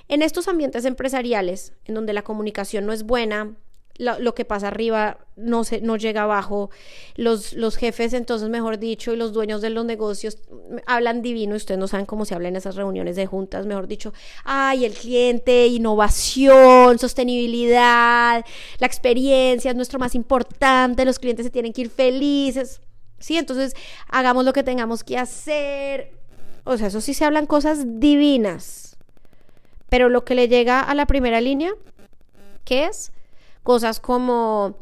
En estos ambientes empresariales, en donde la comunicación no es buena, lo, que pasa arriba no, se, no llega abajo. Los, los jefes, entonces, mejor dicho, y los dueños de los negocios hablan divino. Ustedes no saben cómo se habla en esas reuniones de juntas, mejor dicho. Ay, el cliente, innovación, sostenibilidad, la experiencia es nuestro más importante. Los clientes se tienen que ir felices. Sí, entonces hagamos lo que tengamos que hacer. O sea, eso sí se hablan cosas divinas. Pero lo que le llega a la primera línea, ¿qué es? Cosas como,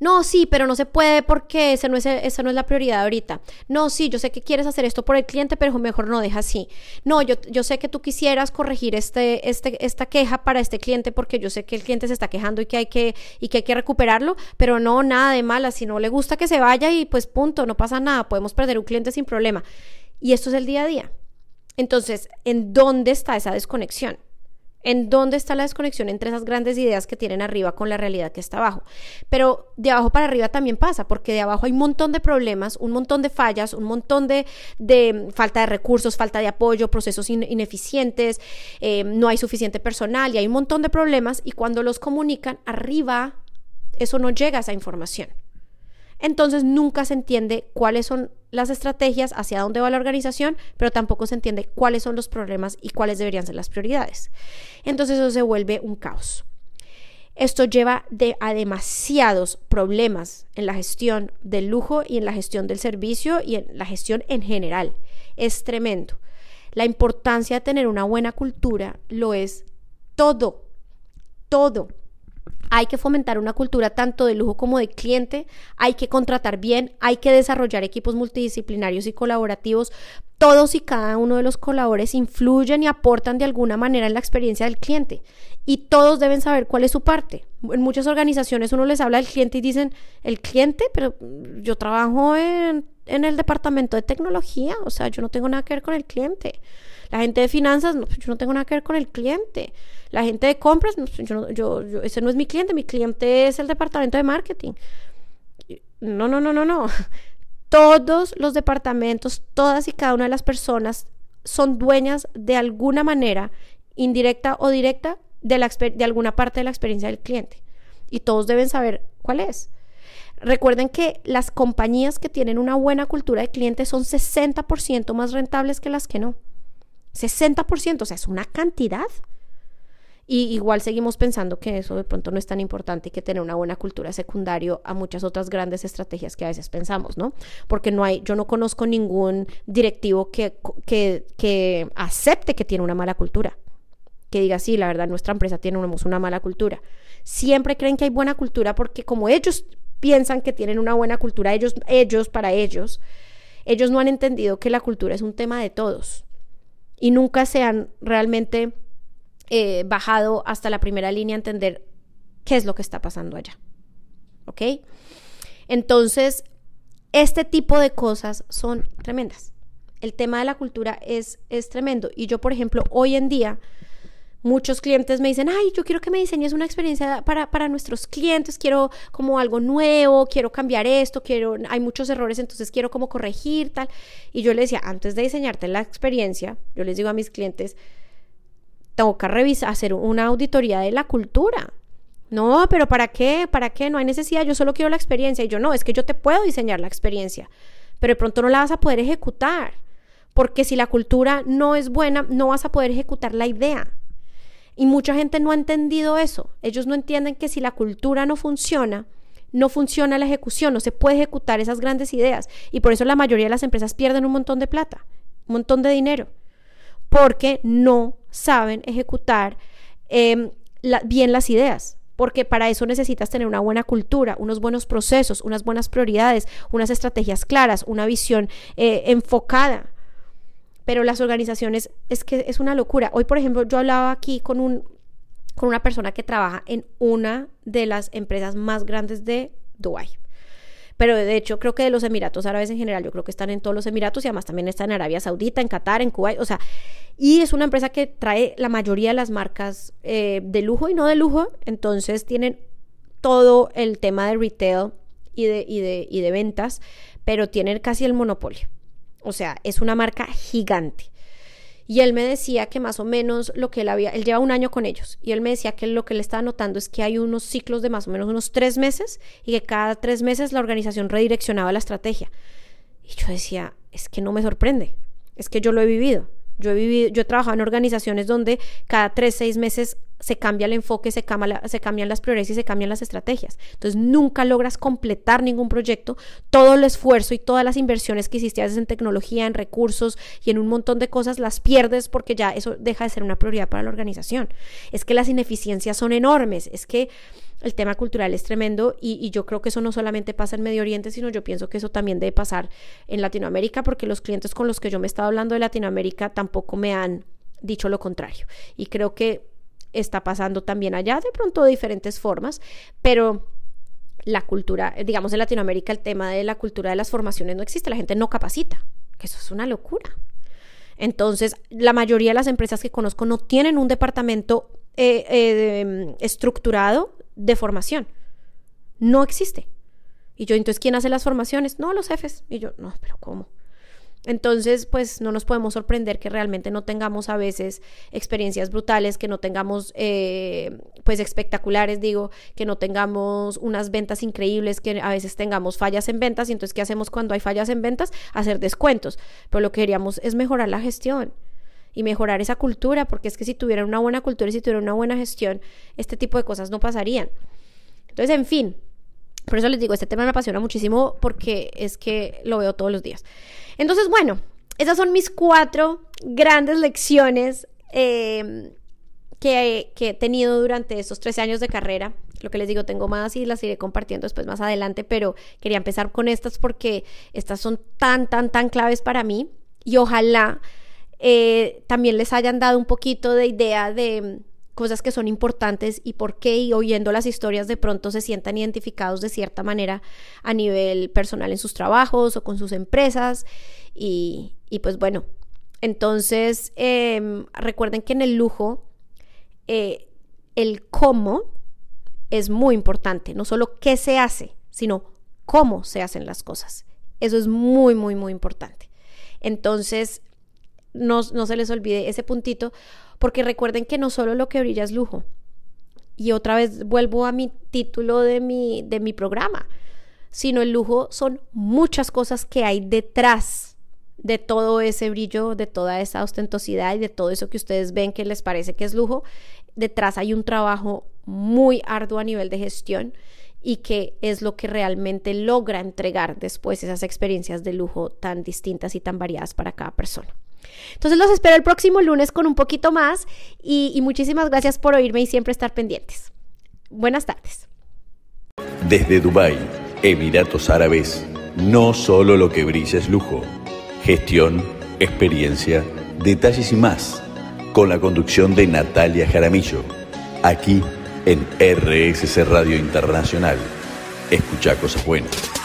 no, sí, pero no se puede porque esa no, es, esa no es la prioridad ahorita. No, sí, yo sé que quieres hacer esto por el cliente, pero mejor no deja así. No, yo, yo sé que tú quisieras corregir este, este, esta queja para este cliente porque yo sé que el cliente se está quejando y que hay que, y que, hay que recuperarlo, pero no, nada de mala. Si no le gusta que se vaya y pues punto, no pasa nada, podemos perder un cliente sin problema. Y esto es el día a día. Entonces, ¿en dónde está esa desconexión? ¿En dónde está la desconexión entre esas grandes ideas que tienen arriba con la realidad que está abajo? Pero de abajo para arriba también pasa, porque de abajo hay un montón de problemas, un montón de fallas, un montón de, falta de recursos, falta de apoyo, procesos ineficientes, eh, no hay suficiente personal y hay un montón de problemas y cuando los comunican arriba, eso no llega a esa información. Entonces nunca se entiende cuáles son las estrategias, hacia dónde va la organización, pero tampoco se entiende cuáles son los problemas y cuáles deberían ser las prioridades. Entonces eso se vuelve un caos. Esto lleva a demasiados problemas en la gestión del lujo y en la gestión del servicio y en la gestión en general. Es tremendo. La importancia de tener una buena cultura lo es todo, todo. Hay que fomentar una cultura tanto de lujo como de cliente, hay que contratar bien, hay que desarrollar equipos multidisciplinarios y colaborativos. Todos y cada uno de los colaboradores influyen y aportan de alguna manera en la experiencia del cliente y todos deben saber cuál es su parte. En muchas organizaciones uno les habla del cliente y dicen, el cliente, pero yo trabajo en, en el departamento de tecnología, o sea, yo no tengo nada que ver con el cliente. La gente de finanzas, no, yo no tengo nada que ver con el cliente. La gente de compras, yo, yo, ese no es mi cliente, mi cliente es el departamento de marketing. No, no, no, no, no. Todos los departamentos, todas y cada una de las personas son dueñas de alguna manera, indirecta o directa, de, la, de alguna parte de la experiencia del cliente. Y todos deben saber cuál es. Recuerden que las compañías que tienen una buena cultura de cliente son 60% más rentables que las que no. 60%, o sea, es una cantidad. Y igual seguimos pensando que eso de pronto no es tan importante y que tener una buena cultura secundario a muchas otras grandes estrategias que a veces pensamos, ¿no? Porque no hay, yo no conozco ningún directivo que, que, que acepte que tiene una mala cultura. Que diga, sí, la verdad, nuestra empresa tiene una, mala cultura. Siempre creen que hay buena cultura porque como ellos piensan que tienen una buena cultura, ellos, ellos para ellos, ellos no han entendido que la cultura es un tema de todos y nunca se han realmente eh, bajado hasta la primera línea a entender qué es lo que está pasando allá. ¿Ok? Entonces, este tipo de cosas son tremendas. El tema de la cultura es, es tremendo. Y yo, por ejemplo, hoy en día, muchos clientes me dicen, ay, yo quiero que me diseñes una experiencia para, para, nuestros clientes, quiero como algo nuevo, quiero cambiar esto, quiero, hay muchos errores, entonces quiero como corregir tal. Y yo les decía, antes de diseñarte la experiencia, yo les digo a mis clientes, que revisar, hacer una auditoría de la cultura. No, pero ¿para qué? ¿Para qué? No hay necesidad, yo solo quiero la experiencia. Y yo no, es que yo te puedo diseñar la experiencia, pero de pronto no la vas a poder ejecutar. Porque si la cultura no es buena, no vas a poder ejecutar la idea. Y mucha gente no ha entendido eso. Ellos no entienden que si la cultura no funciona, no funciona la ejecución, no se puede ejecutar esas grandes ideas. Y por eso la mayoría de las empresas pierden un montón de plata, un montón de dinero, porque no saben ejecutar em, bien las ideas. Porque para eso necesitas tener una buena cultura, unos buenos procesos, unas buenas prioridades, unas estrategias claras, una visión eh, enfocada pero las organizaciones es que es una locura. Hoy, por ejemplo, yo hablaba aquí con un con una persona que trabaja en una de las empresas más grandes de Dubái. Pero de hecho, creo que de los Emiratos Árabes en general, yo creo que están en todos los Emiratos y además también están en Arabia Saudita, en Qatar, en Kuwait, o sea, y es una empresa que trae la mayoría de las marcas eh, de lujo y no de lujo, entonces tienen todo el tema de retail y de, y de, y de ventas, pero tienen casi el monopolio. O sea, es una marca gigante. Y él me decía que más o menos lo que él había, él lleva un año con ellos, y él me decía que lo que él estaba notando es que hay unos ciclos de más o menos unos tres meses y que cada tres meses la organización redireccionaba la estrategia. Y yo decía, es que no me sorprende, es que yo lo he vivido. Yo he vivido, yo trabajado en organizaciones donde cada tres, seis meses se cambia el enfoque, se, cambia se cambian las prioridades y se cambian las estrategias. Entonces nunca logras completar ningún proyecto. Todo el esfuerzo y todas las inversiones que hiciste en tecnología, en recursos y en un montón de cosas las pierdes porque ya eso deja de ser una prioridad para la organización. Es que las ineficiencias son enormes. Es que el tema cultural es tremendo y, yo creo que eso no solamente pasa en Medio Oriente, sino yo pienso que eso también debe pasar en Latinoamérica, porque los clientes con los que yo me he estado hablando de Latinoamérica tampoco me han dicho lo contrario. Y creo que está pasando también allá, de pronto de diferentes formas, pero la cultura, digamos en Latinoamérica el tema de la cultura de las formaciones no existe, la gente no capacita, que eso es una locura. Entonces, la mayoría de las empresas que conozco no tienen un departamento eh, eh, estructurado de formación. No existe. Y yo, entonces, ¿quién hace las formaciones? No, los jefes. Y yo, no, pero ¿cómo? Entonces, pues no nos podemos sorprender que realmente no tengamos a veces experiencias brutales, que no tengamos, eh, pues espectaculares, digo, que no tengamos unas ventas increíbles, que a veces tengamos fallas en ventas. Y entonces, ¿qué hacemos cuando hay fallas en ventas? Hacer descuentos. Pero lo que queríamos es mejorar la gestión y mejorar esa cultura, porque es que si tuvieran una buena cultura y si tuvieran una buena gestión, este tipo de cosas no pasarían. Entonces, en fin, por eso les digo, este tema me apasiona muchísimo porque es que lo veo todos los días. Entonces, bueno, esas son mis cuatro grandes lecciones eh, que, he tenido durante estos 13 años de carrera. Lo que les digo, tengo más y las iré compartiendo después más adelante, pero quería empezar con estas porque estas son tan, tan, tan claves para mí y ojalá eh, también les hayan dado un poquito de idea de cosas que son importantes y por qué y oyendo las historias de pronto se sientan identificados de cierta manera a nivel personal en sus trabajos o con sus empresas y, pues bueno, entonces em, recuerden que en el lujo eh, el cómo es muy importante, no solo qué se hace, sino cómo se hacen las cosas. Eso es muy, muy, muy importante. Entonces, no, se les olvide ese puntito, porque recuerden que no solo lo que brilla es lujo. Y otra vez vuelvo a mi título de mi, de mi programa, sino el lujo son muchas cosas que hay detrás de todo ese brillo, de toda esa ostentosidad y de todo eso que ustedes ven que les parece que es lujo. Detrás hay un trabajo muy arduo a nivel de gestión y que es lo que realmente logra entregar después esas experiencias de lujo tan distintas y tan variadas para cada persona. Entonces los espero el próximo lunes con un poquito más y, muchísimas gracias por oírme y siempre estar pendientes. Buenas tardes. Desde Dubái, Emiratos Árabes, no solo lo que brilla es lujo, gestión, experiencia, detalles y más, con la conducción de Natalia Jaramillo, aquí en RSC Radio Internacional. Escucha cosas buenas.